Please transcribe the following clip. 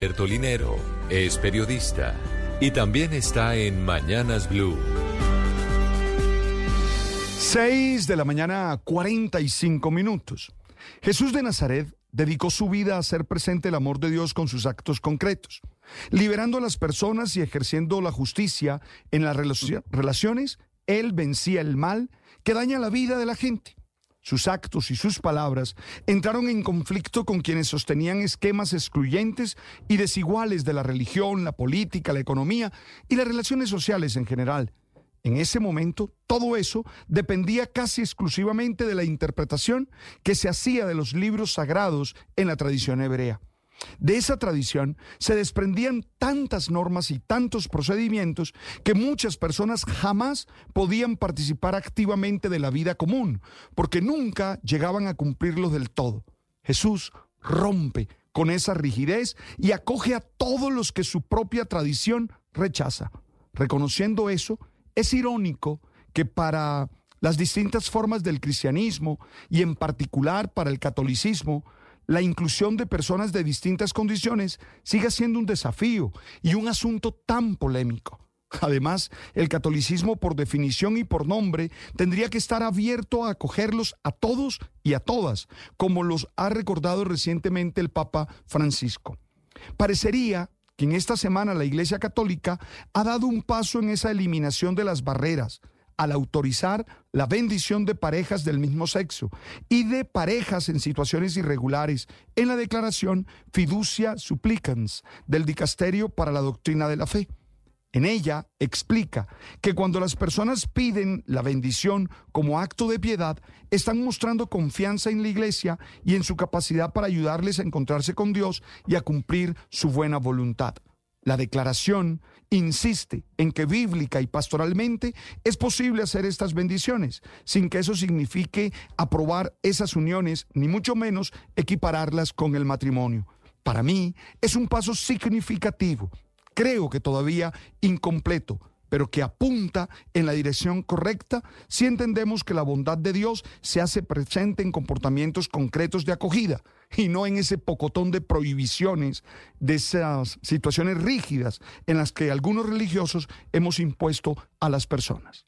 Bertolinero es periodista y también está en Mañanas Blue. 6 de la mañana, 45 minutos. Jesús de Nazaret dedicó su vida a hacer presente el amor de Dios con sus actos concretos, liberando a las personas y ejerciendo la justicia en las relaciones. Él vencía el mal que daña la vida de la gente. Sus actos y sus palabras entraron en conflicto con quienes sostenían esquemas excluyentes y desiguales de la religión, la política, la economía y las relaciones sociales en general. En ese momento, todo eso dependía casi exclusivamente de la interpretación que se hacía de los libros sagrados en la tradición hebrea. De esa tradición se desprendían tantas normas y tantos procedimientos que muchas personas jamás podían participar activamente de la vida común, porque nunca llegaban a cumplirlos del todo. Jesús rompe con esa rigidez y acoge a todos los que su propia tradición rechaza. Reconociendo eso, es irónico que para las distintas formas del cristianismo y en particular para el catolicismo, la inclusión de personas de distintas condiciones sigue siendo un desafío y un asunto tan polémico. Además, el catolicismo por definición y por nombre tendría que estar abierto a acogerlos a todos y a todas, como los ha recordado recientemente el Papa Francisco. Parecería que en esta semana la Iglesia Católica ha dado un paso en esa eliminación de las barreras, al autorizar la bendición de parejas del mismo sexo y de parejas en situaciones irregulares en la declaración Fiducia Supplicans del Dicasterio para la Doctrina de la Fe. En ella explica que cuando las personas piden la bendición como acto de piedad, están mostrando confianza en la iglesia y en su capacidad para ayudarles a encontrarse con Dios y a cumplir su buena voluntad. La declaración insiste en que bíblica y pastoralmente es posible hacer estas bendiciones, sin que eso signifique aprobar esas uniones, ni mucho menos equipararlas con el matrimonio. Para mí es un paso significativo, creo que todavía incompleto, pero que apunta en la dirección correcta si entendemos que la bondad de Dios se hace presente en comportamientos concretos de acogida y no en ese pocotón de prohibiciones, de esas situaciones rígidas en las que algunos religiosos hemos impuesto a las personas.